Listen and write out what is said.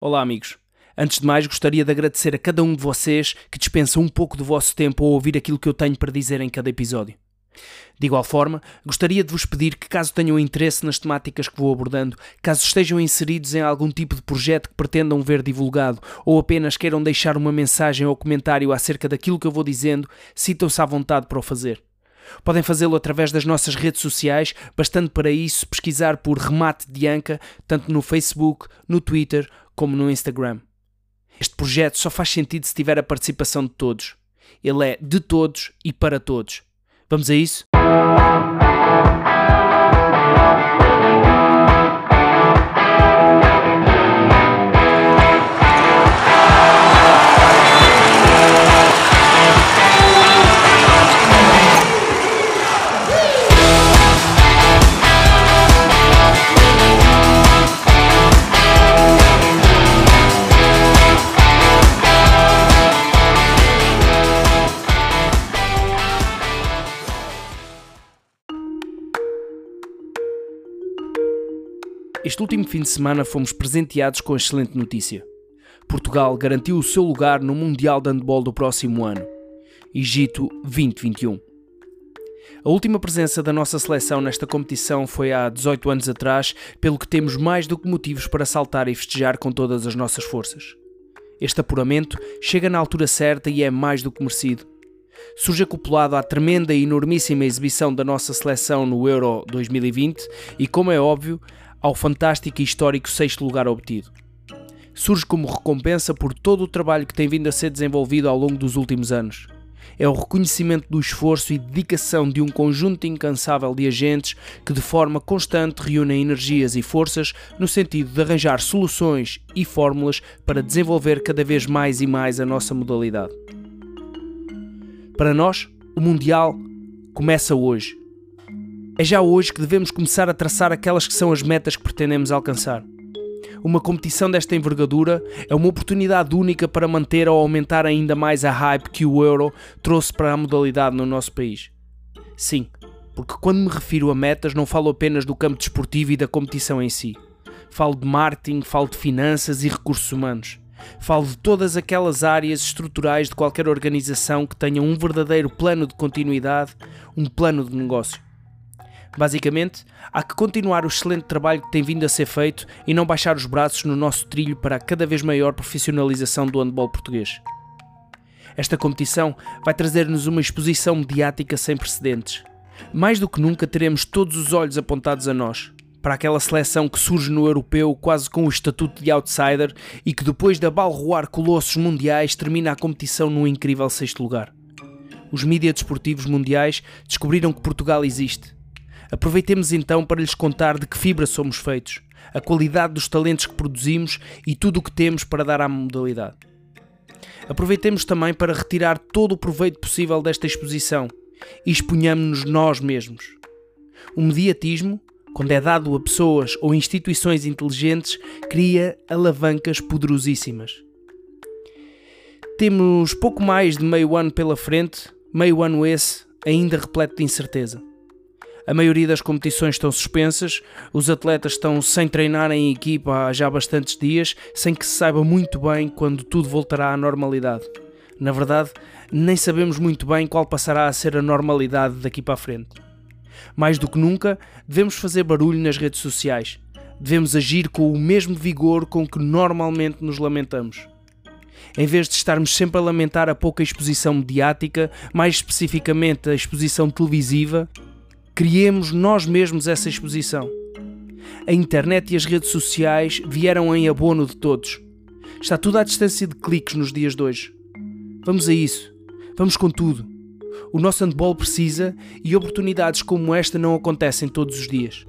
Olá, amigos. Antes de mais, gostaria de agradecer a cada um de vocês que dispensa um pouco do vosso tempo a ouvir aquilo que eu tenho para dizer em cada episódio. De igual forma, gostaria de vos pedir que, caso tenham interesse nas temáticas que vou abordando, caso estejam inseridos em algum tipo de projeto que pretendam ver divulgado ou apenas queiram deixar uma mensagem ou comentário acerca daquilo que eu vou dizendo, sintam-se à vontade para o fazer. Podem fazê-lo através das nossas redes sociais, bastando para isso pesquisar por Remate de Anca, tanto no Facebook, no Twitter como no Instagram. Este projeto só faz sentido se tiver a participação de todos. Ele é de todos e para todos. Vamos a isso? Este último fim de semana fomos presenteados com a excelente notícia. Portugal garantiu o seu lugar no Mundial de Handball do próximo ano. Egito 2021. A última presença da nossa seleção nesta competição foi há 18 anos atrás, pelo que temos mais do que motivos para saltar e festejar com todas as nossas forças. Este apuramento chega na altura certa e é mais do que merecido. Surge acoplado à tremenda e enormíssima exibição da nossa seleção no Euro 2020 e, como é óbvio, ao fantástico e histórico sexto lugar obtido. Surge como recompensa por todo o trabalho que tem vindo a ser desenvolvido ao longo dos últimos anos. É o reconhecimento do esforço e dedicação de um conjunto incansável de agentes que, de forma constante, reúnem energias e forças no sentido de arranjar soluções e fórmulas para desenvolver cada vez mais e mais a nossa modalidade. Para nós, o Mundial começa hoje é já hoje que devemos começar a traçar aquelas que são as metas que pretendemos alcançar. Uma competição desta envergadura é uma oportunidade única para manter ou aumentar ainda mais a hype que o Euro trouxe para a modalidade no nosso país. Sim, porque quando me refiro a metas não falo apenas do campo desportivo e da competição em si. Falo de marketing, falo de finanças e recursos humanos. Falo de todas aquelas áreas estruturais de qualquer organização que tenha um verdadeiro plano de continuidade, um plano de negócio. Basicamente, há que continuar o excelente trabalho que tem vindo a ser feito e não baixar os braços no nosso trilho para a cada vez maior profissionalização do handball português. Esta competição vai trazer-nos uma exposição mediática sem precedentes. Mais do que nunca teremos todos os olhos apontados a nós, para aquela seleção que surge no europeu quase com o estatuto de outsider e que depois de abalroar colossos mundiais termina a competição num incrível sexto lugar. Os mídias desportivos mundiais descobriram que Portugal existe Aproveitemos então para lhes contar de que fibra somos feitos, a qualidade dos talentos que produzimos e tudo o que temos para dar à modalidade. Aproveitemos também para retirar todo o proveito possível desta exposição e exponhamos-nos nós mesmos. O mediatismo, quando é dado a pessoas ou instituições inteligentes, cria alavancas poderosíssimas. Temos pouco mais de meio ano pela frente, meio ano esse ainda repleto de incerteza. A maioria das competições estão suspensas, os atletas estão sem treinar em equipa há já bastantes dias, sem que se saiba muito bem quando tudo voltará à normalidade. Na verdade, nem sabemos muito bem qual passará a ser a normalidade daqui para a frente. Mais do que nunca, devemos fazer barulho nas redes sociais. Devemos agir com o mesmo vigor com que normalmente nos lamentamos. Em vez de estarmos sempre a lamentar a pouca exposição mediática, mais especificamente a exposição televisiva, criemos nós mesmos essa exposição. A internet e as redes sociais vieram em abono de todos. Está tudo à distância de cliques nos dias de hoje. Vamos a isso. Vamos com tudo. O nosso handball precisa e oportunidades como esta não acontecem todos os dias.